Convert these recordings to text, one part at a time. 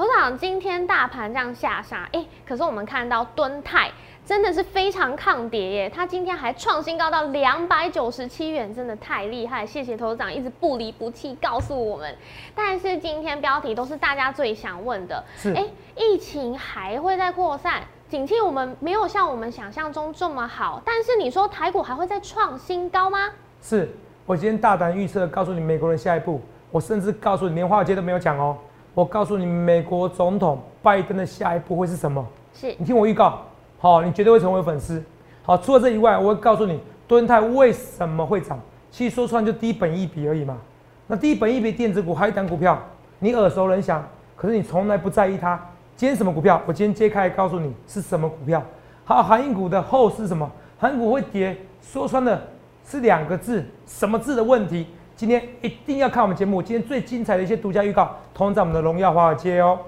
头长，今天大盘这样下杀，哎，可是我们看到敦泰真的是非常抗跌耶，它今天还创新高到两百九十七元，真的太厉害！谢谢头长一直不离不弃告诉我们。但是今天标题都是大家最想问的，是哎，疫情还会再扩散？景气我们没有像我们想象中这么好，但是你说台股还会再创新高吗？是我今天大胆预测，告诉你美国人下一步，我甚至告诉你连华尔街都没有讲哦。我告诉你，美国总统拜登的下一步会是什么？是你听我预告，好，你绝对会成为粉丝。好，除了这以外，我会告诉你，敦泰为什么会涨？其实说穿就低本一笔而已嘛。那低本一笔电子股还有一档股票，你耳熟能详，可是你从来不在意它。今天什么股票？我今天揭开告诉你是什么股票。好，航运股的后是什么？航运股会跌，说穿的是两个字，什么字的问题？今天一定要看我们节目，今天最精彩的一些独家预告，通在我们的荣耀华尔街哦。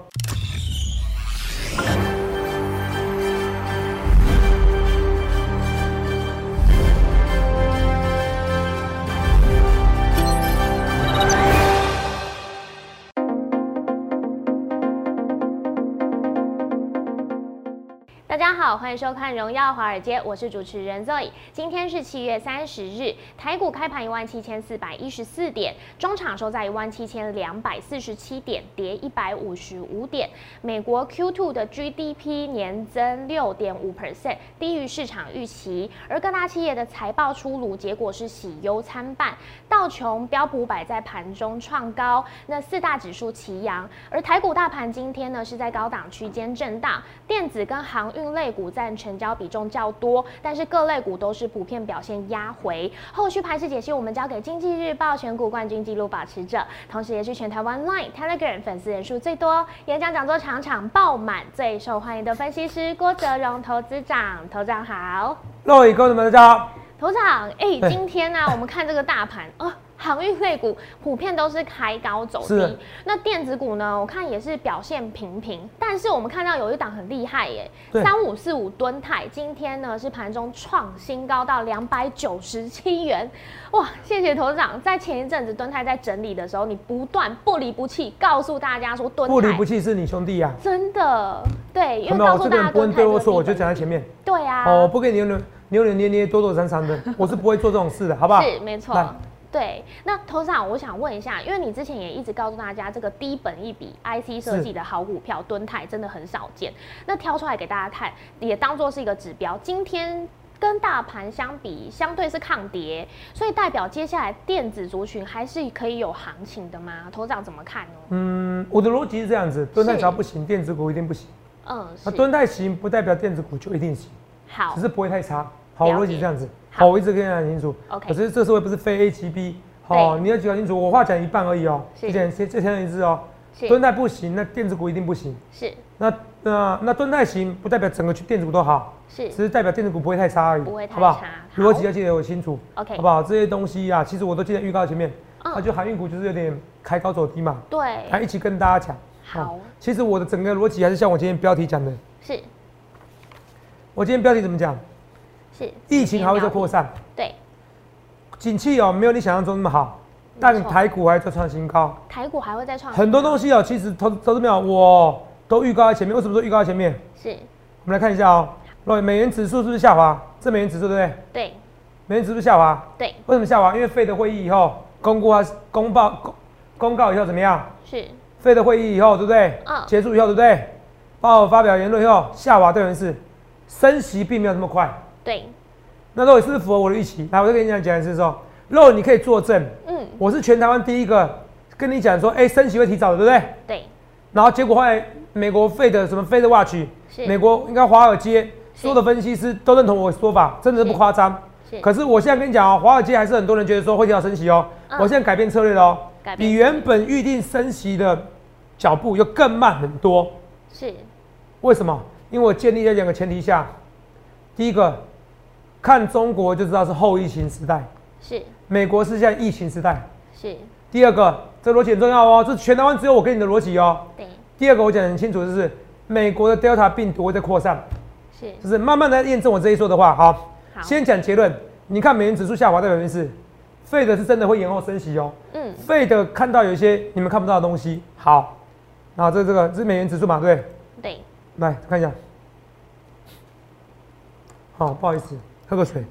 好，欢迎收看《荣耀华尔街》，我是主持人 Zoe。今天是七月三十日，台股开盘一万七千四百一十四点，中场收在一万七千两百四十七点，跌一百五十五点。美国 Q2 的 GDP 年增六点五 percent，低于市场预期。而各大企业的财报出炉，结果是喜忧参半。道琼、标普百在盘中创高，那四大指数齐扬。而台股大盘今天呢是在高档区间震荡，电子跟航运。类股占成交比重较多，但是各类股都是普遍表现压回。后续盘势解析，我们交给经济日报选股冠军纪录保持者，同时也是全台湾 Line、Telegram 粉丝人数最多、演讲讲座场场爆满、最受欢迎的分析师郭哲荣投资长。头长好，各位观众们大家好。头长，哎、今天呢、我们看这个大盘哦。航运类股普遍都是开高走低是，那电子股呢？我看也是表现平平，但是我们看到有一档很厉害耶，对三五四五吨泰，今天呢是盘中创新高到两百九十七元，哇！谢谢头长，在前一阵子吨泰在整理的时候，你不断不离不弃告诉大家说吨泰不离不弃是你兄弟呀、真的对，因为？告诉大家吨泰对或错，我就讲在前面。对啊，哦，不给你扭扭扭扭捏捏、躲躲藏藏的，我是不会做这种事的，好不好？是没错来。对，那头长，我想问一下，因为你之前也一直告诉大家，这个低本一笔 IC 设计的好股票敦泰真的很少见，那挑出来给大家看，也当做是一个指标。今天跟大盘相比，相对是抗跌，所以代表接下来电子族群还是可以有行情的吗？头长怎么看呢？嗯，我的逻辑是这样子：敦泰是只要不行，电子股一定不行。嗯，那是敦泰行，不代表电子股就一定行，好只，是不会太差。好，逻辑这样子。好好，我一直跟大家讲清楚。OK 可是这社会不是非 A 即 B。好，对你要讲清楚，我话讲一半而已哦。是这这先一致哦。是敦泰不行，那电子股一定不行。是那那那蹲泰行，不代表整个电子股都好，是只是代表电子股不会太差而已，不会太好不好差？好逻辑要记得我清楚。OK，好不好？这些东西啊，其实我都记在预告前面。嗯那、就航运股就是有点开高走低嘛，对，还一起跟大家讲。好哦其实我的整个逻辑还是像我今天标题讲的。是我今天标题怎么讲？是，疫情还会再扩散，对，景气哦没有你想象中那么好，但台股还在创新高。台股还会再创很多东西哦，其实投投资没有，我都预告在前面。为什么说预告在前面？是我们来看一下哦。若美元指数是不是下滑？这美元指数对不对？对美元指数下滑，对为什么下滑？因为费的会议以后公布啊，公报公公告以后怎么样？是费的会议以后，对不对？嗯结束以后，对不对？报发表言论以后，下滑对人是升息并没有那么快。对，那肉也是不是符合我的预期？来，我再跟你讲讲一次说，肉你可以作证，嗯我是全台湾第一个跟你讲说，哎、升息会提早的，对不对？对然后结果后来美国费的什么费的 watch，美国应该华尔街是所有的分析师都认同我的说法，真的是不夸张。是，可是我现在跟你讲哦，华尔街还是很多人觉得说会提早升息哦。嗯我现在改变策略了哦，比原本预定升息的脚步又更慢很多。是为什么？因为我建立在两个前提下，第一个，看中国就知道是后疫情时代，是美国是现在疫情时代。是，第二个，这逻辑很重要哦，这全台湾只有我跟你的逻辑哦。对第二个我讲得很清楚，就是美国的 Delta 病毒会在扩散，是就是慢慢的验证我这一说的话。好，好先讲结论。你看美元指数下滑代表原因是，费的是真的会延后升息哦。嗯费的看到有一些你们看不到的东西。好，然后这这个这是美元指数嘛，对不对？对，来看一下。好，不好意思，喝个水。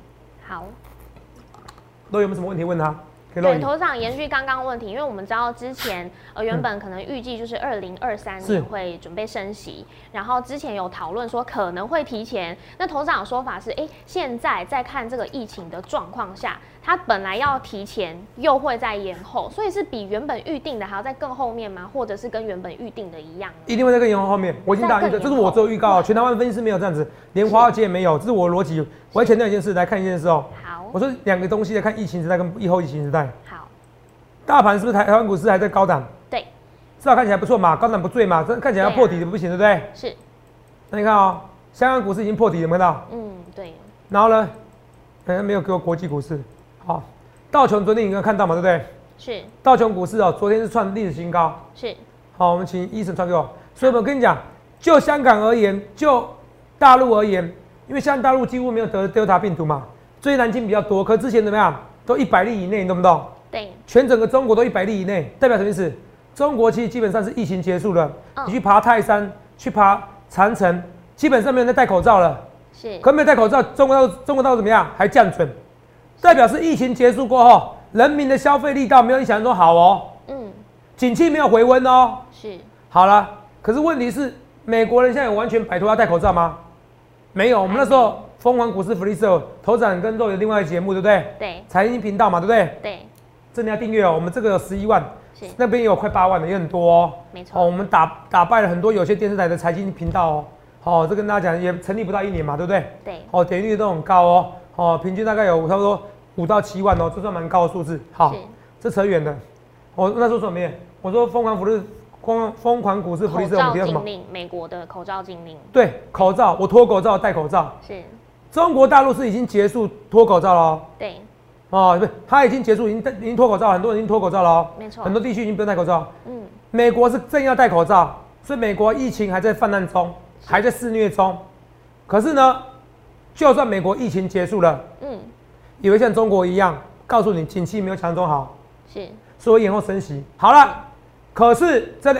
好。都有没有什么问题问他？对，头场延续刚刚问题，因为我们知道之前呃原本可能预计就是二零二三年会准备升息，然后之前有讨论说可能会提前。那头场的说法是，哎，现在在看这个疫情的状况下，它本来要提前，又会再延后，所以是比原本预定的还要在更后面吗？或者是跟原本预定的一样？一定会在更延后后面。我已经打预的，这是我做预告，全台湾分析师没有这样子，连华尔街也没有，这是我的逻辑。我要强调一件事，来看一件事哦。好，我说两个东西来看疫情时代跟疫后疫情时代。好。大盘是不是台台湾股市还在高档？对，至少看起来不错嘛，高档不坠嘛，这看起来要破底的不行，对不对？是。那你看哦，香港股市已经破底，有没有看到？嗯，对。然后呢，好像没有给我国际股市。好，道琼昨天应该看到嘛，对不对？是。道琼股市哦，昨天是创历史新高。是。好，我们请医生传给我。所以我跟你讲，就香港而言，就大陆而言，因为像大陆几乎没有得 Delta 病毒嘛，最南京比较多，可之前怎么样，都一百例以内，你懂不懂？对，全整个中国都一百例以内，代表什么意思？中国其实基本上是疫情结束了。你去爬泰山，去爬长城，基本上没有人戴口罩了。是，可没有戴口罩，中国到中国到怎么样？还降准，代表是疫情结束过后，人民的消费力道没有你想象中好哦。嗯，景气没有回温哦。是，好了，可是问题是，美国人现在有完全摆脱要戴口罩吗？没有，我们那时候疯狂股市福利社头展跟肉有另外一个节目，对不对？对，财经频道嘛，对不对？对。这你要订阅哦，我们这个有十一万，那边也有快八万的，也很多哦。没错，哦，我们打打败了很多有些电视台的财经频道哦。好，这跟大家讲，也成立不到一年嘛，对不对？对。哦，点击率都很高哦，哦，平均大概有差不多五到七万哦，这算蛮高的数字。好，这扯远了。我那时候说什么？我说疯狂福利，疯疯狂股市福利社我们提到什么？美国的口罩禁令。对，口罩，我脱口罩戴口罩。是。中国大陆是已经结束脱口罩了。对。哦，不，他已经结束，已经戴，已经脱口罩，很多人已经脱口罩了哦。没错，很多地区已经不用戴口罩。嗯，美国是正要戴口罩，所以美国疫情还在泛滥中，还在肆虐中。可是呢，就算美国疫情结束了，嗯，也会像中国一样，告诉你景气没有想象中好，是，所以延后升息。好了，可是这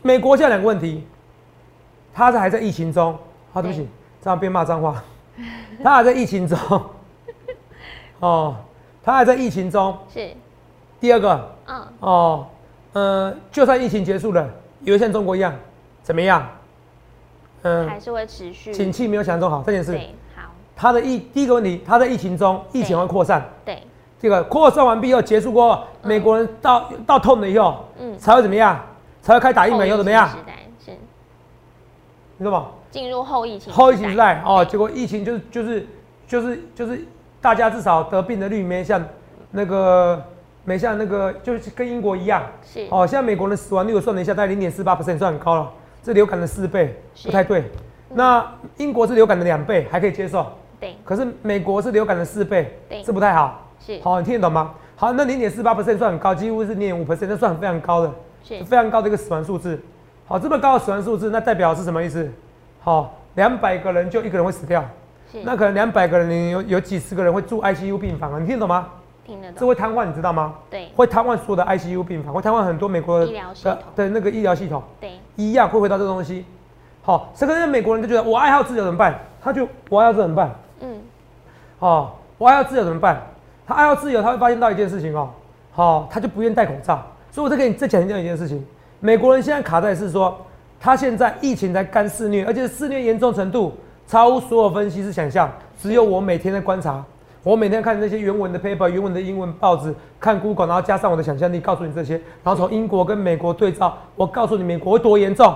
美国现在两个问题，他是还在疫情中。好，对不起，这样边骂脏话，他还在疫情中。哦，他还在疫情中。是。第二个，嗯，哦，呃，就算疫情结束了，也会像中国一样，怎么样？嗯，还是会持续。景气没有想象中好，这件事。他的疫第一个问题，他在疫情中，疫情会扩散。对。这个扩散完毕后结束过后，美国人到到痛了以后，嗯，才会怎么样？才会开打疫苗又怎么样？是。你知道吗？进入后疫情。后疫情时代哦，结果疫情就是就是就是就是。大家至少得病的率没像那个没像那个，就是跟英国一样。是哦，现在美国的死亡率我算了一下，大概零点四八 percent 算很高了，这流感的四倍，不太对。那英国是流感的两倍，还可以接受。对。可是美国是流感的四倍，对，这不太好。是。好，你听得懂吗？好，那零点四八 percent 算很高，几乎是零点五 percent，那算非常高的，是非常高的一个死亡数字。好，这么高的死亡数字，那代表是什么意思？好，两百个人就一个人会死掉。那可能两百个人，里有有几十个人会住 ICU 病房啊？你听得懂吗？听得懂。这会瘫痪，你知道吗？对。会瘫痪所有的 ICU 病房，会瘫痪很多美国的的那个医疗系统。对。一样会回到这东西。好，这个美国人就觉得我爱好自由怎么办？他就我爱好自由怎么办？嗯。哦，我爱好自由怎么办？他爱好自由，他会发现到一件事情哦。好，他就不愿意戴口罩。所以我再给你再强调一件事情：美国人现在卡在是说，他现在疫情在干肆虐，而且肆虐严重程度。超乎所有分析师想象，只有我每天在观察，我每天看那些原文的 paper、原文的英文报纸，看 Google，然后加上我的想象力，告诉你这些，然后从英国跟美国对照，我告诉你美国多严重。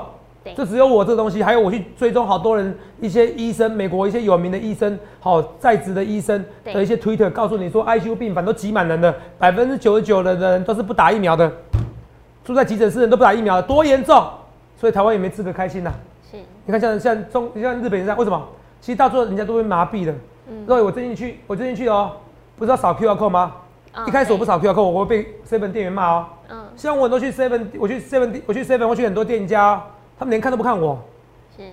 这只有我这东西，还有我去追踪好多人，一些医生，美国一些有名的医生，好在职的医生的一些 Twitter，告诉你说 ICU 病房都挤满人了，百分之九十九的人都是不打疫苗的，住在急诊室人都不打疫苗的，多严重！所以台湾也没资格开心呐。是你看，像像中，你像日本人这样，为什么？其实到最后人家都会麻痹的。嗯。所以我最近去，我最近去哦，不是要扫 QR code 吗？一开始我不扫 QR code，我会被 seven 店员骂哦。嗯。像我很多去 seven，我去 seven，我去 seven，我去很多店家，他们连看都不看我。是。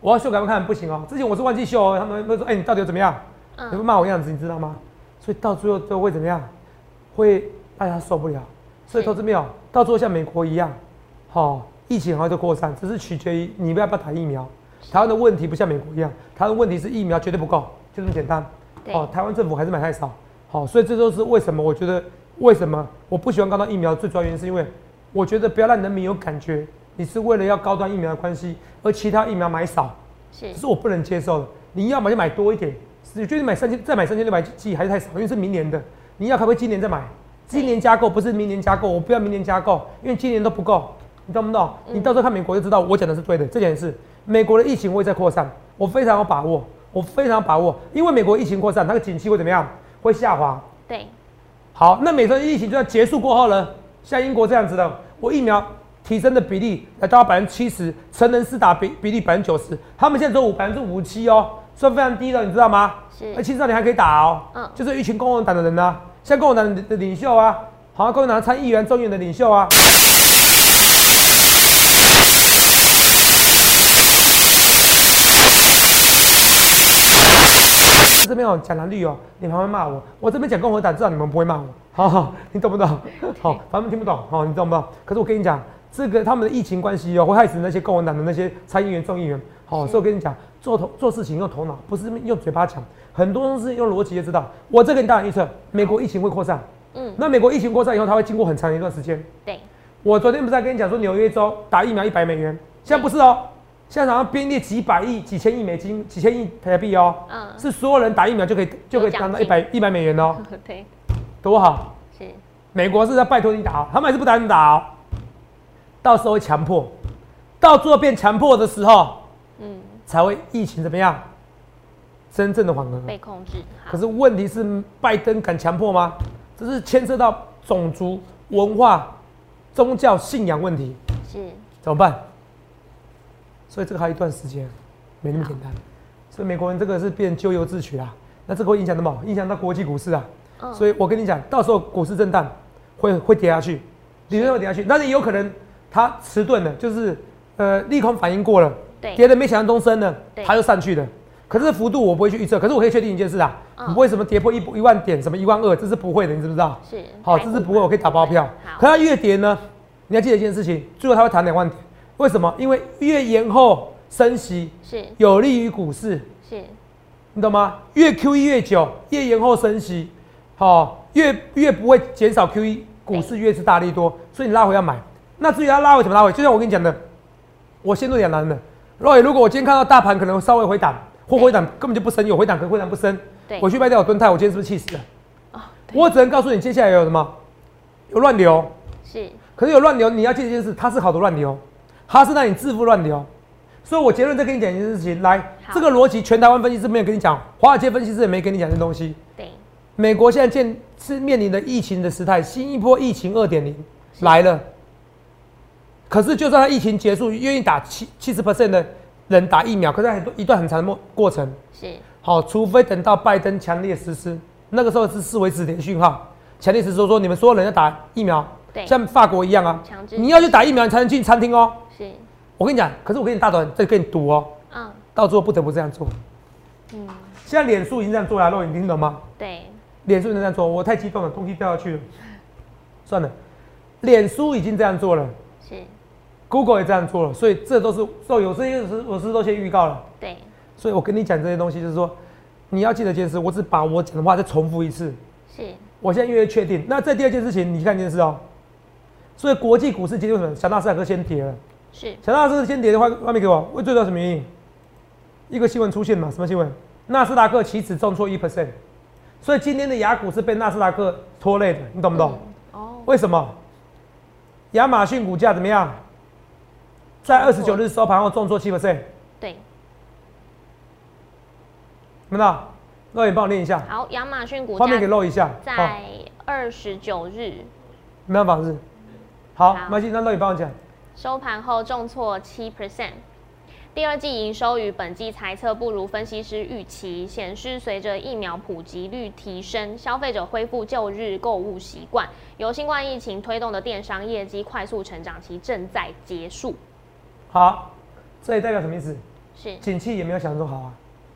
我要秀给他们看，不行哦。之前我是忘记秀哦，他们会说：“哎，你到底怎么样？”嗯。你会骂我样子，你知道吗？所以到最后都会怎么样？会大家受不了。所以投资没有，到最后像美国一样，好。疫情还会扩散，只是取决于你要不要打疫苗。台湾的问题不像美国一样，台湾问题是疫苗绝对不够，就这么简单。哦，台湾政府还是买太少。好，所以这都是为什么？我觉得为什么我不喜欢高端疫苗？最主要原因是因为我觉得不要让人民有感觉，你是为了要高端疫苗的关系，而其他疫苗买少，是，是我不能接受的。你要买就买多一点，你觉得买三千再买三千六百剂还是太少，因为是明年的。你要可不可以今年再买？今年加购不是明年加购，我不要明年加购，因为今年都不够，你懂不懂？你到时候看美国就知道我讲的是对的。这件事，美国的疫情会在扩散，我非常有把握，我非常有把握，因为美国疫情扩散，它的景气会怎么样？会下滑。对。好，那美国疫情就要结束过后呢？像英国这样子的，我疫苗提升的比例来到百分之七十，成人施打比比例百分之九十，他们现在只有五百分之五七哦，算非常低的，你知道吗？是。而青少年还可以打哦。嗯。就是一群共和党的人呢。像共产党的领袖啊，好像共产党参议员、众议员的领袖啊，这边有讲蓝绿哦，你们会骂我；我这边讲共和党，至少你们不会骂我。好好，你懂不懂？好，反正听不懂。好，你懂不懂？可是我跟你讲，这个他们的疫情关系哦，会害死那些共和党的那些参议员、众议员。好，所以我跟你讲，做头做事情用头脑，不是用嘴巴讲。很多东西用逻辑就知道。我这个你大胆预测，美国疫情会扩散。嗯，那美国疫情扩散以后，它会经过很长一段时间。对。我昨天不是在跟你讲说，纽约州打疫苗一百美元，现在不是哦，现在好像编列几百亿、几千亿美金、几千亿台币哦。嗯。是所有人打疫苗就可以就可以拿到一百一百美元哦。对。多好。是。美国是在拜托你打，他们还是不打你打哦。到时候会强迫，到最后变强迫的时候，嗯，才会疫情怎么样？真正的缓和被控制，可是问题是拜登敢强迫吗？这是牵涉到种族、文化、宗教信仰问题，是怎么办？所以这个还有一段时间，没那么简单。所以美国人这个是变咎由自取啦。那这个会影响什么？影响到国际股市啊。所以我跟你讲，到时候股市震荡会会跌下去，理论会跌下去，但是也有可能它迟钝了，就是呃利空反应过了，跌的没想象中深了，它又上去了。可是幅度我不会去预测，可是我可以确定一件事啊，不会什么跌破一一万点，什么一万二，这是不会的，你知不知道？是。好，这是不会，我可以打包票。可它越跌呢，你要记得一件事情，最后它会弹两万点，为什么？因为越延后升息是有利于股市，是，你懂吗？越 Q E 越久，越延后升息，好，越越不会减少 Q E，股市越是大力多，所以你拉回要买。那至于它拉回怎么拉回？就像我跟你讲的，我陷入两难的。Roy，如果我今天看到大盘可能稍微回档。或回档根本就不升，有回档可回档不升。对，我去卖掉我蹲泰，我今天是不是气死了？我只能告诉你，接下来有什么？有乱流。是。可是有乱流，你要记一件事，它是好的乱流，它是让你致富乱流。所以我结论再跟你讲一件事情，来，这个逻辑全台湾分析师没有跟你讲，华尔街分析师也没跟你讲这东西。对。美国现在见是面临的疫情的时态，新一波疫情二点零来了。可是就算它疫情结束，愿意打七七十 percent 的。人打疫苗，可是很多一段很长的过过程是好，除非等到拜登强烈实施，那个时候是视为指令讯号，强烈实施说你们所有人要打疫苗，对，像法国一样啊，你要去打疫苗，你才能进餐厅哦。是，我跟你讲，可是我跟你大短在跟你赌哦，嗯，到最后不得不这样做，嗯，现在脸书已经这样做了，肉你听懂吗？对，脸书已经这样做，我太激动了，东西掉下去了，算了，脸书已经这样做了，是。Google 也这样做了，所以这都是都有这些事，我是都先预告了。对，所以我跟你讲这些东西，就是说你要记得一件事，我只把我讲的话再重复一次。是，我现在越越确定。那这第二件事情，你看一件事哦。所以国际股市今天为什么小纳斯达克先跌了？是，小纳斯达克先跌的话，外面给我，为最主要什么原因？一个新闻出现嘛？什么新闻？纳斯达克期指重挫一 percent，所以今天的雅股是被纳斯达克拖累的，你懂不懂？哦。为什么？亚马逊股价怎么样？在二十九日收盘后重挫七 percent，对，看到？肉眼帮我念一下。好，亚马逊股价画面给露一下。在二十九日，没办法是。好，马西，那肉眼帮我讲。收盘后重挫七 percent，第二季营收与本季财测不如分析师预期，显示随着疫苗普及率提升，消费者恢复旧日购物习惯，由新冠疫情推动的电商业绩快速成长期正在结束。好，这也代表什么意思？是景气也没有想象中好啊。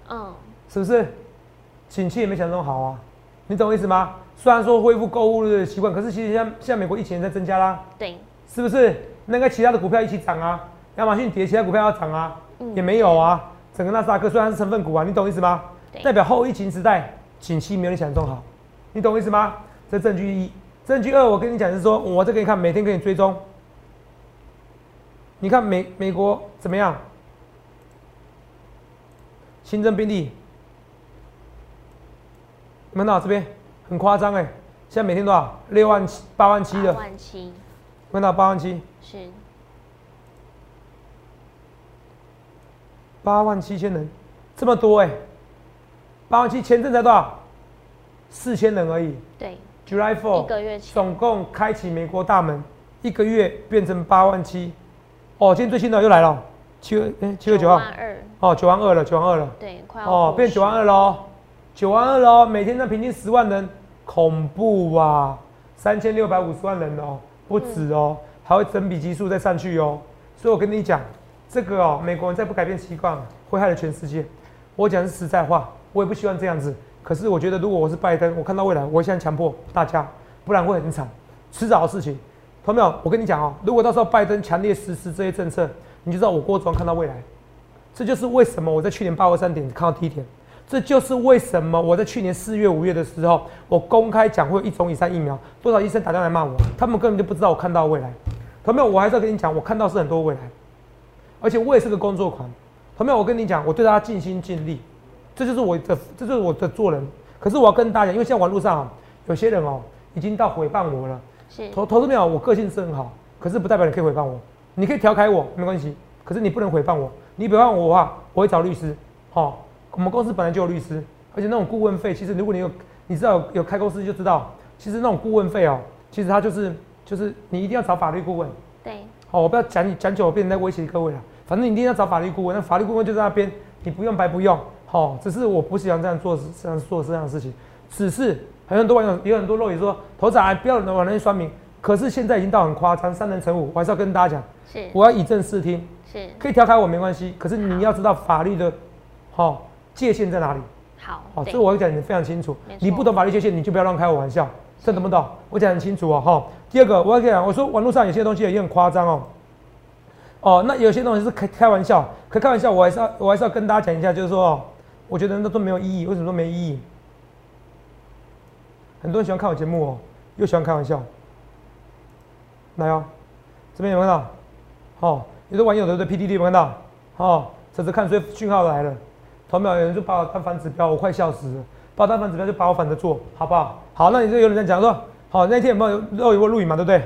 嗯，是不是？景气也没想象中好啊。你懂我意思吗？虽然说恢复购物的习惯，可是其实现在现在美国疫情在增加啦。对，是不是？那个其他的股票一起涨啊，亚马逊跌，其他股票要涨啊，也没有啊。整个纳斯达克虽然是成分股啊，你懂意思吗？代表后疫情时代景气没有你想中好，你懂意思吗？这证据一，证据二，我跟你讲是说，我这给你看，每天给你追踪。你看美美国怎么样？新增病例，你们到这边很夸张哎，现在每天多少？六万七、八万七的。八万七。看到八万七。是。八万七千人，这么多哎！八万七，前阵才多少？四千人而已。对。July Four。一个月前。总共开启美国大门，一个月变成八万七。哦，今天最新的又来了，七月哎，七月九号。九万二。哦，九万二了，九万二了。对，快要。哦，变九万二喽，九万二喽，每天的平均十万人，恐怖啊！三千六百五十万人哦，不止哦，还会整笔基数再上去哦。所以我跟你讲。这个哦，美国人再不改变习惯，会害了全世界。我讲是实在话，我也不希望这样子。可是我觉得，如果我是拜登，我看到未来，我现在强迫大家，不然会很惨，迟早的事情。同没有？我跟你讲哦，如果到时候拜登强烈实施这些政策，你就知道我郭总看到未来。这就是为什么我在去年八二三点看到第一天。这就是为什么我在去年四月、五月的时候，我公开讲会有一种以上疫苗，不少医生打电话来骂我，他们根本就不知道我看到未来。同没有？我还是要跟你讲，我看到是很多未来。而且我也是个工作狂，朋友，我跟你讲，我对他尽心尽力，这就是我的，这就是我的做人。可是我要跟大家讲，因为现在网络上有些人哦，已经到诽谤我了。是投投资没有？我个性是很好，可是不代表你可以诽谤我。你可以调侃我，没关系。可是你不能诽谤我。你诽谤我的话，我会找律师。好，我们公司本来就有律师，而且那种顾问费，其实如果你有，你知道有开公司就知道，其实那种顾问费哦，其实它就是就是你一定要找法律顾问。对。好，我不要讲你讲久，我变成在威胁各位了。反正你一定要找法律顾问，那法律顾问就在那边，你不用白不用，好，只是我不喜欢这样做，这样做这样的事情。只是很多网友有很多肉也说，头仔不要往那些酸民。可是现在已经到很夸张，三人成虎，我还是要跟大家讲，是，我要以正视听，是，可以调侃我没关系，可是你要知道法律的，好界限在哪里。好，好，这我要讲你非常清楚。你不懂法律界限，你就不要乱开我玩笑，这懂不懂？我讲很清楚哦，哈。第二个，我要讲，我说网络上有些东西也很夸张哦。哦，那有些东西是开开玩笑，可开玩笑，我还是要我还是要跟大家讲一下，就是说，我觉得那都没有意义。为什么说没意义？很多人喜欢看我节目哦，又喜欢开玩笑。来哦，这边有看到？好，有的网友的对 PDD 有看到？好，这是看谁讯号来了。头秒有人就把我当反指标，我快笑死了。把我当反指标就把我反着做，好不好？好，那你就有人在讲说，好，那天有没有录有录影嘛？对不对？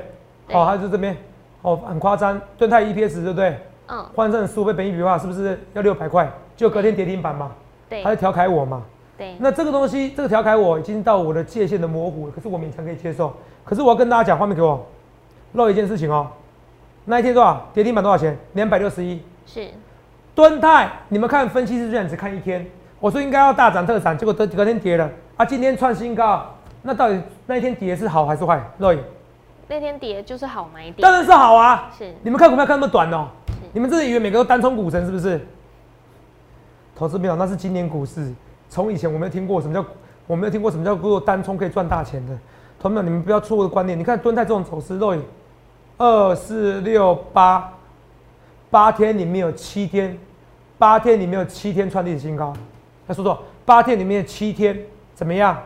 好，还是这边。哦，很夸张，盾泰 EPS 对不对？嗯。换算十五倍本益比的话，是不是要六百块？就隔天跌停板嘛。对。他在调侃我嘛。对。那这个东西，这个调侃我已经到我的界限的模糊了，可是我勉强可以接受。可是我要跟大家讲，画面给我，漏一件事情哦。那一天多少？跌停板多少钱？两百六十一。是。盾泰，你们看分析师居然只看一天，我说应该要大涨特涨，结果隔隔天跌了。啊，今天创新高，那到底那一天跌是好还是坏？漏一。那天跌就是好买点，当然是好啊。是，你们看股票看那么短哦。你们真的以为每个都单冲股神是不是？投资没有，那是今年股市。从以前我没有听过什么叫，我没有听过什么叫做单冲可以赚大钱的。同学们，你们不要错误的观念。你看敦泰这种走势，肉二四六八，八天里面有七天，八天里面有七天创历史新高。他说说，八天里面七天怎么样？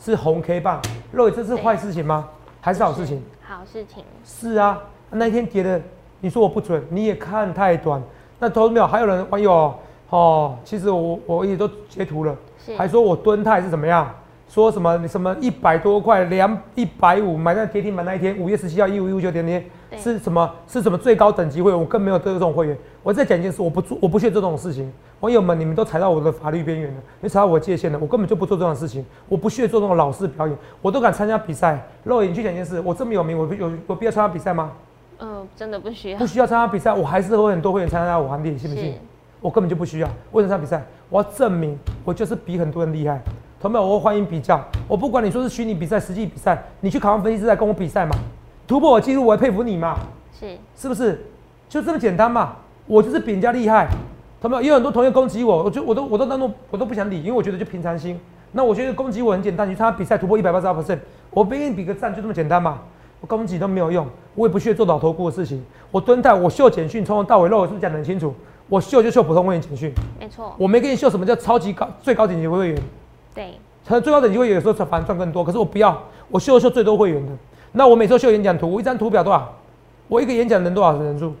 是红 K 棒。肉这是坏事情吗？还是好事情？好事情是啊，那一天跌的，你说我不准，你也看太短。那投资没有？还有人网友哦，其实我我也都截图了，还说我蹲态是怎么样？说什么什么一百多块两一百五买在跌停板那一天，五月十七号一五一五九点点。是什么？是什么最高等级会员？我更没有这种会员。我再讲一件事，我不做，我不屑做这种事情。网友们，你们都踩到我的法律边缘了，你踩到我界限了，我根本就不做这种事情。我不屑做这种老式表演，我都敢参加比赛。肉眼，你去讲一件事，我这么有名，我有有必要参加比赛吗？嗯，真的不需要。不需要参加比赛，我还是会很多会员参加我行列，信不信？我根本就不需要。为什么参加比赛？我要证明我就是比很多人厉害。同学们，我欢迎比较。我不管你说是虚拟比赛、实际比赛，你去考完分析师来跟我比赛嘛？突破我记录，我佩服你嘛？是是不是？就这么简单嘛？我就是比人家厉害。同学有很多同学攻击我，我就我都我都当做我都不想理，因为我觉得就平常心。那我觉得攻击我很简单，你参加比赛突破一百八十二 percent，我给你比个赞，就这么简单嘛。我攻击都没有用，我也不屑做老头顾的事情。我蹲在，我秀简讯，从头到尾肉是不是讲得很清楚？我秀就秀普通会员简讯，没错，我没跟你秀什么叫超级高、最高等级会员。对，成最高等级会员有时候反而赚更多，可是我不要，我秀秀最多会员的。那我每次秀演讲图，我一张图表多少？我一个演讲人多少人数？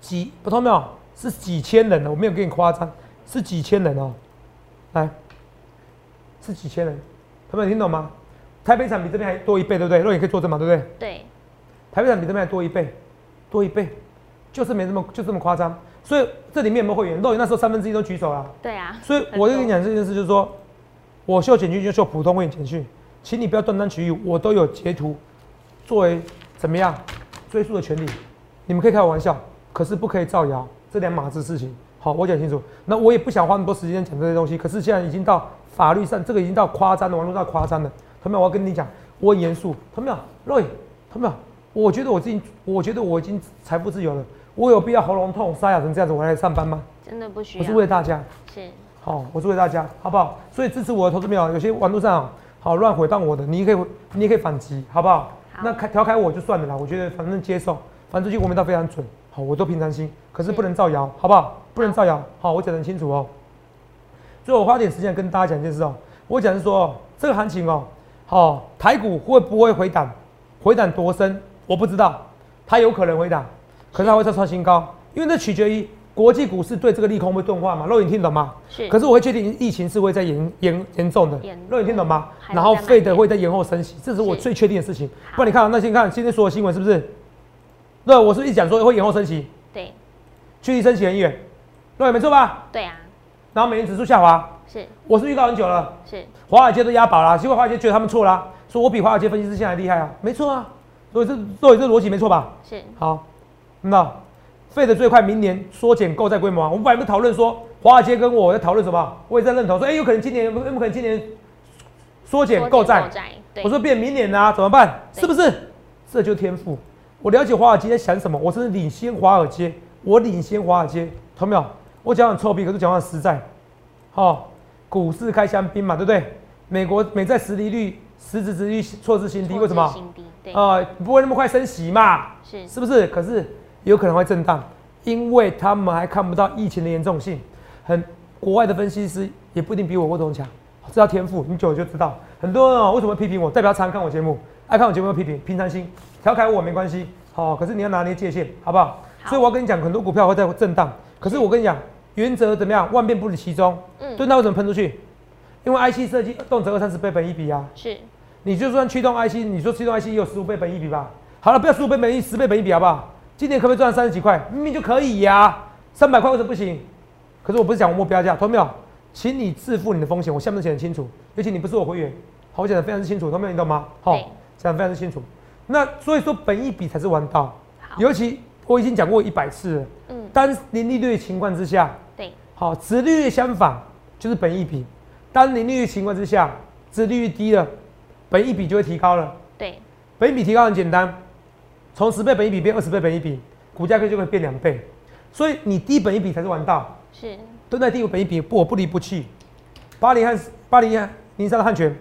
几？不通没有？是几千人呢，我没有给你夸张，是几千人哦。来，是几千人，朋友们听懂吗？台北场比这边还多一倍，对不对？肉眼可以作证嘛，对不对？对，台北场比这边还多一倍，多一倍，就是没这么就这么夸张。所以这里面有没有会员？肉眼那时候三分之一都举手了。对啊，所以我就跟你讲这件事，就是说，我秀简讯就秀普通会员简讯，请你不要断章取义，我都有截图作为怎么样追溯的权利。你们可以开玩笑，可是不可以造谣，这两码子事情。好，我讲清楚。那我也不想花那么多时间讲这些东西，可是现在已经到法律上，这个已经到夸张的网络上夸张了。同学们，我要跟你讲，我很严肃。同学们，Roy，同学们，我觉得我自己，我觉得我已经财富自由了。我有必要喉咙痛、沙哑成这样子我来上班吗？真的不需要我是，为大家。是好，我祝给大家，好不好？所以支持我的投资朋友，有些网络上好乱回荡我的，你也可以，你也可以反击，好不好？好那开调侃我就算了啦，我觉得反正接受，反正最近国民党非常准，好，我都平常心，可是不能造谣，好不好？不能造谣，好，我讲得很清楚哦。所以我花点时间跟大家讲一件事哦，我讲是说哦这个行情哦，好，台股会不会回档？回档多深？我不知道，它有可能回档，可是它会再创新高，因为这取决于国际股市对这个利空会钝化吗。肉眼听懂吗？是，可是我会确定疫情是会在严严严重的。严，肉眼听懂吗？然后费德会在延后升息，这是我最确定的事情。不然你看啊，那先看今天所有新闻是不是？对，我是一讲说会延后升息，对。距离升息很远，对，没错吧？对啊，然后美元指数下滑，是。我是预告很久了，是。华尔街都押宝了，结果华尔街觉得他们错啦，说我比华尔街分析师现在还厉害啊，没错啊，所以这所以这逻辑没错吧？是，好，那费的最快明年缩减购债规模啊。我们本来不是讨论说华尔街跟我在讨论什么？我也在认同说，哎、有可能今年有没有可能今年缩减购债？我说变明年啊，怎么办？是不是？这就是天赋。我了解华尔街在想什么，我甚至领先华尔街，我领先华尔街，懂没有？我讲很臭屁，可是讲话很实在。好、股市开香槟嘛，对不对？美国美债实利率、实质值率错字新低，为什么？啊、不会那么快升息嘛？是是不是？可是有可能会震荡，因为他们还看不到疫情的严重性。很国外的分析师也不一定比我郭总强，这叫天赋，你久了就知道。很多人哦，为什么批评我？代表常看我节目，爱看我节目要批评，平常心，调侃我没关系。好、可是你要拿捏界限，好不好？好所以我要跟你讲，很多股票会在震荡，可是我跟你讲，原则怎么样？万变不离其宗。嗯对，那为什么喷出去？因为 IC 设计动辄二三十倍本一比啊。是你就算驱动 IC，你说驱动 IC 也有十五倍本一比吧？好了，不要十五倍本一，十倍本一比好不好？今年可不可以赚三十几块？明明就可以呀、三百块为什么不行？可是我不是讲我目标价，同没有？请你自负你的风险，我下面写得很清楚，尤其你不是我会员，好，我讲的非常之清楚，同没有？你懂吗？好对，讲得非常之清楚。那所以说本一比才是王道，尤其我已经讲过一百次了，嗯，当零利率的情况之下，对，好，殖利率相反就是本一比。当零利率情况之下，殖利率低了，本一比就会提高了。对，本一比提高很简单，从十倍本一比变二十倍本一比，股价就会变两倍。所以你低本一比才是王道，是蹲在低本一比不我不离不弃。八零和八零零三的汉权，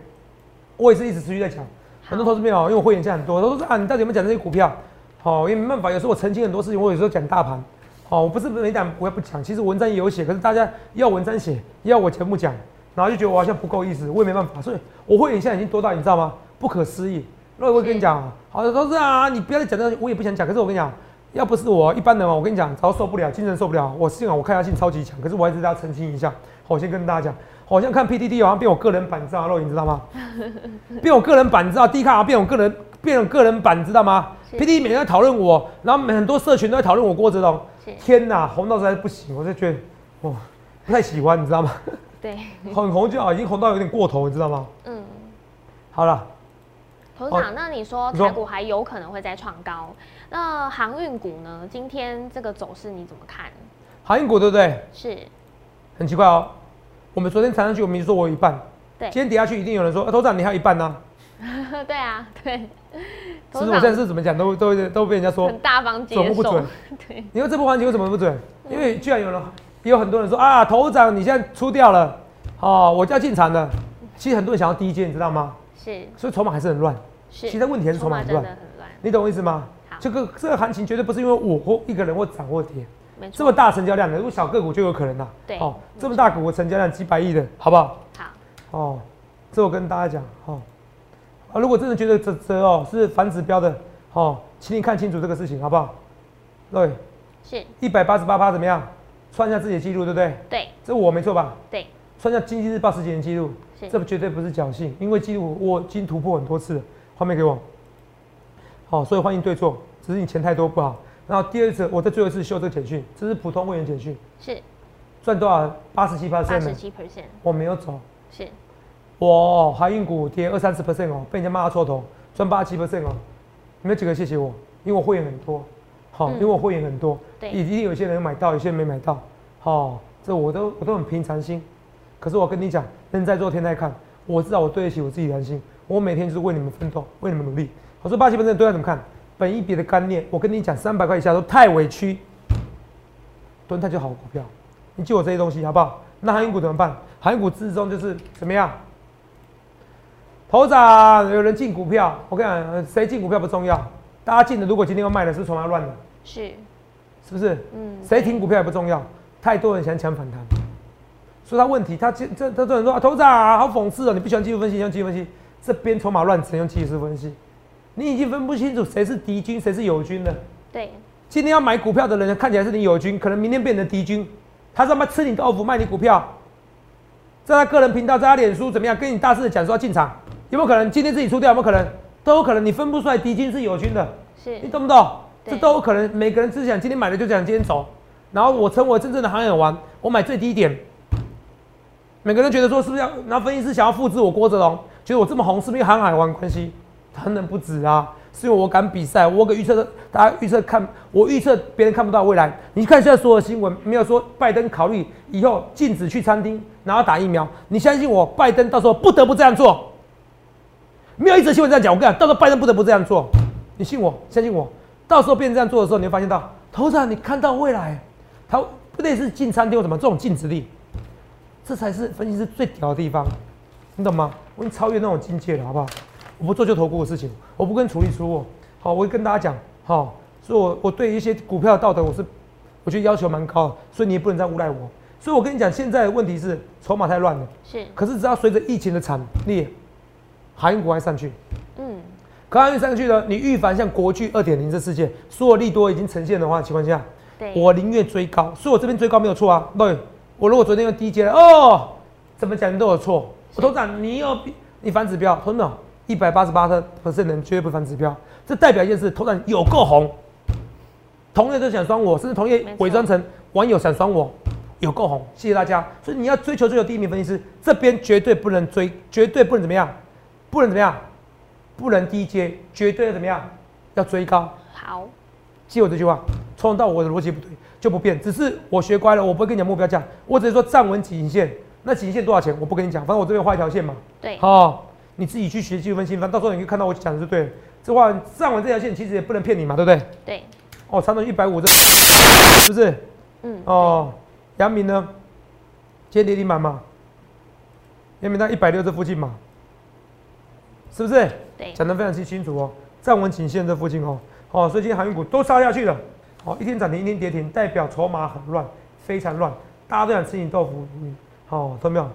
我也是一直持续在讲。很多投资朋友，因为我会员现在很多，都说啊，你到底有没有讲这些股票？好、因为没办法，有时候我澄清很多事情，我有时候讲大盘。好、我不是没讲，我也不讲。其实文章也有写，可是大家要文章写，要我节目讲，然后就觉得我好像不够意思，我也没办法。所以我会员现在已经多到你知道吗？不可思议。那我会跟你讲啊，好的都是啊，你不要再讲这些，我也不想讲。可是我跟你讲，要不是我一般人哦，我跟你讲，早受不了，精神受不了。我幸好我抗压性超级强，可是我还是要澄清一下。好，我先跟大家讲，好像看 PDD 好像变我个人版，你知道吗？你知道吗？变我个人版，你知道？低卡变我个人，变我个人版，知道吗？PDD 每天在讨论我，然后很多社群都在讨论我郭子龙。天哪，红到实在不行，我就觉得，哇，不太喜欢，你知道吗？对，很红就好，已经红到有点过头，你知道吗？嗯。好了，好董事长，那你说台股还有可能会再创高，那航运股呢？今天这个走势你怎么看？航运股对不对？是，很奇怪哦，我们昨天谈上去，我们就说我有一半，对今天跌下去，一定有人说，呃头长你还有一半呢、对啊，对。其实我现在是怎么讲，都都都被人家说很大方接受准或不准，对，你说这波行情为什么不准？因为居然有人，也有很多人说啊，头长你现在出掉了，哦，我就要进场了。其实很多人想要低阶，你知道吗？是，所以筹码还是很乱。是其实问题还是筹码很乱你懂我意思吗好？这个这个行情绝对不是因为我或一个人或涨或跌，这么大成交量的，如果小个股就有可能啦。对哦，没这么大股的成交量几百亿的，好不好？好，哦，这我跟大家讲，哦，啊，如果真的觉得这这哦是反指标的，哦，请你看清楚这个事情，好不好？对，是，一百八十八趴怎么样？创下自己的记录，对不对？对这我没错吧？对，创下经济日报十几年记录，是这绝对不是侥幸，因为记录我已经突破很多次了。画面给我。好，所以欢迎对错，只是你钱太多不好。然后第二次，我在最后一次修这个简讯，这是普通会员简讯，是赚多少？八十七八 percent 的，十七 percent，我没有走。是我海运股跌二三十 percent 哦，被人家骂到臭头，赚八七 percent 哦。你们几个谢谢我，因为我会员很多，好、嗯因为我会员很多，对一定有些人有买到，有些人没买到，好、这我都我都很平常心。可是我跟你讲，人在做天在看，我知道我对得起我自己良心，我每天就是为你们奋斗，为你们努力。我说八七 percent 对他怎么看？本一笔的概念，我跟你讲，三百块以下都太委屈，蹲太就好股票，你记我这些东西好不好？那航运股怎么办？航运股之中就是怎么样？头涨有人进股票，我跟你讲，呃谁进股票不重要，大家进的如果今天要卖的是筹码乱的，是，是不是？嗯，谁停股票也不重要，太多人想抢反弹，所以他问题，他这这这多人说啊，头涨好讽刺哦，你不喜欢技术分析，用技术分析，这边筹码乱，只用技术分析，你已经分不清楚谁是敌军，谁是友军了。对，今天要买股票的人看起来是你友军，可能明天变成敌军，他是要卖吃你豆腐卖你股票，在他个人频道，在他脸书怎么样跟你大肆的讲说要进场，有没有可能今天自己出掉？有没有可能？都有可能，你分不出来敌军是友军的，是你懂不懂？这都有可能，每个人只想今天买的就想今天走，然后我成为真正的航海王，我买最低点。每个人觉得说是不是要？拿分析师想要复制我郭哲龙，觉得我这么红是不是因为航海王关系？当然不止啊，是因为我敢比赛，我给预测的，大家预测看，我预测别人看不到未来。你看现在所有新闻，没有说拜登考虑以后禁止去餐厅，然后打疫苗。你相信我，拜登到时候不得不这样做。没有一则新闻这样讲，我跟你讲，到时候拜登不得不这样做。你信我，相信我，到时候变成这样做的时候，你会发现到，头长，你看到未来，他不类似进餐厅或什么这种禁止力，这才是分析师最屌的地方，你懂吗？我已经超越那种境界了，好不好？我不做就投顾的事情，我不跟主力出货，好，我会跟大家讲，好，所以我我对一些股票的道德，我是我觉得要求蛮高的，所以你也不能再诬赖我。所以我跟你讲，现在的问题是筹码太乱了，是，可是只要随着疫情的惨烈，航运股还上去，嗯，可航运上去呢，你预防像国巨二点零这事件，所有利多已经呈现的话情况下，对，我宁愿追高，所以我这边追高没有错啊。对，我如果昨天用低阶了，哦，怎么讲你都有错。我头长，你有比你反指标，同志们，一百八十八的 percent 人绝对不反指标，这代表一件事，头长有够红，同业都想双我，甚至同业伪装成网友想双我，有够红，谢谢大家。所以你要追求追求第一名分析师，这边绝对不能追，绝对不能怎么样，不能怎么样，不能低阶，绝对要怎么样，要追高。好，记我这句话，从头到尾我的逻辑不对就不变，只是我学乖了，我不会跟你讲目标价，我只是说站稳颈线。那颈线多少钱我不跟你讲，反正我这边画一条线嘛。对，好、你自己去学技术分析，反正到时候你可以看到我讲的是对的。这话站稳这条线其实也不能骗你嘛，对不对？对，哦，长短一百五这是不是？嗯，哦，阳明呢？今天跌停板嘛，阳明在一百六这附近嘛，是不是？对，讲得非常清清楚哦，站稳颈线这附近哦，哦，所以今天航运股都杀下去了，哦，一天涨停，一天跌停，代表筹码很乱，非常乱，大家都想吃你豆腐，嗯，好、懂没有？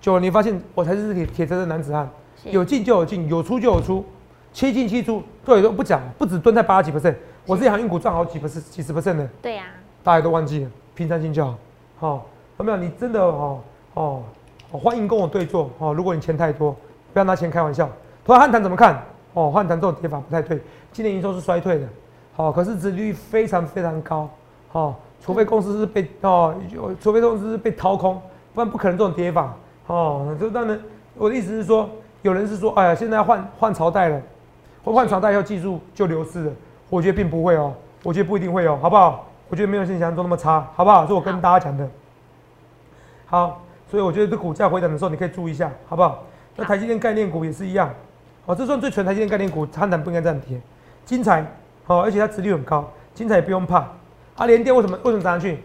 久了你发现我才是铁铁车的男子汉，有进就有进，有出就有出，七进七出，对，都不讲，不止蹲在八十几 percent，我这航运股赚好几 percent 几十 percent 的，对呀，大家都忘记了，平常心就好，好、懂没有？你真的哦哦，哦欢迎跟我对坐哦，如果你钱太多，不要拿钱开玩笑。同样汉唐怎么看？哦，汉唐这种跌法不太对，今年营收是衰退的，好、可是殖利率非常非常高，好、除非公司是被哦，除非公司是被掏空，不然不可能这种跌法，哦，就当然我的意思是说，有人是说，哎呀，现在要换换朝代了，换换朝代以后技术就流失了，我觉得并不会哦，我觉得不一定会哦，好不好？我觉得没有像想象中那么差，好不好？这是我跟大家讲的。好，所以我觉得这股价回涨的时候，你可以注意一下，好不好？那台积电概念股也是一样，哦，这算最纯台积电概念股，汉坦不应该这样跌。精彩，好、而且它值率很高，精彩也不用怕。啊，联电为什么为什么涨上去？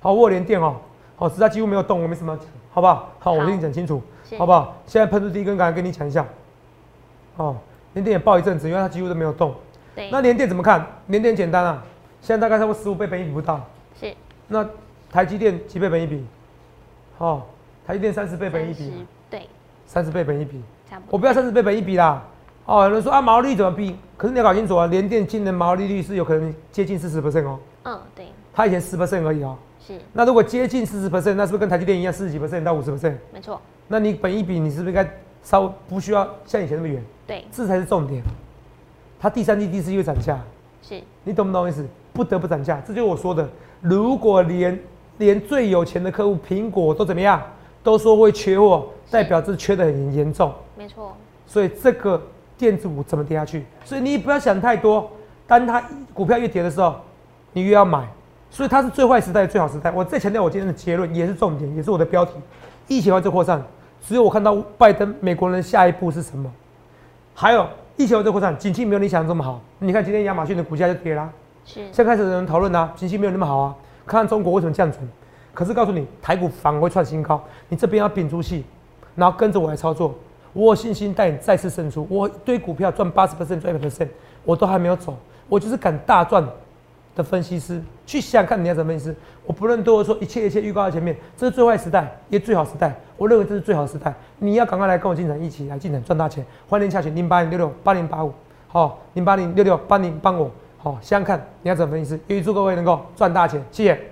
好，我有联电哦，好、只是它几乎没有动，我没什么好不好？好，我跟你讲清楚，好不好？现在喷出第一根，刚才跟你讲一下，哦，联电也爆一阵子，因为它几乎都没有动。对，那联电怎么看？联电简单啊，现在大概差不多十五倍本一比不到。是那台积电几倍本一比？哦，台积电三十倍本一比，30对，三十倍本一比。差不多。我不要三十倍本一比啦。哦，有人说啊毛利率怎么比？可是你要搞清楚啊，联电今年毛利率是有可能接近四十 percent 哦，嗯，对，它以前十 percent 而已哦。是那如果接近四十 percent，那是不是跟台积电一样四十几 percent 到五十 percent？没错，那你本一比你是不是应该稍微不需要像以前那么远？对，这才是重点。它第三季、第四季会涨价，是你懂不懂意思？不得不涨价，这就是我说的。如果连连最有钱的客户苹果都怎么样，都说会缺货，代表这缺的很严重。没错，所以这个电子股怎么跌下去？所以你不要想太多。当它股票越跌的时候，你越要买。所以它是最坏时代、最好时代。我再强调我今天的结论，也是重点，也是我的标题：疫情完最扩散。只有我看到拜登美国人下一步是什么？还有疫情完最扩散，景气没有你想的这么好。你看今天亚马逊的股价就跌啦、是现在开始有人讨论啦，景气没有那么好啊，看看中国为什么降准。可是告诉你，台股反而会创新高，你这边要屏住气，然后跟着我来操作。我有信心带你再次胜出。我一堆股票赚八十 percent、赚一百 percent，我都还没有走，我就是敢大赚的分析师。去想看你要怎么分析师。我不论对我说一切一切预告在前面，这是最坏时代，也最好时代。我认为这是最好时代，你要赶快来跟我进场，一起来进场赚大钱。欢迎下去零八零六六八零八五，好，零八零六六八零帮我，好，想想看你要怎么分析师。预祝各位能够赚大钱，谢谢。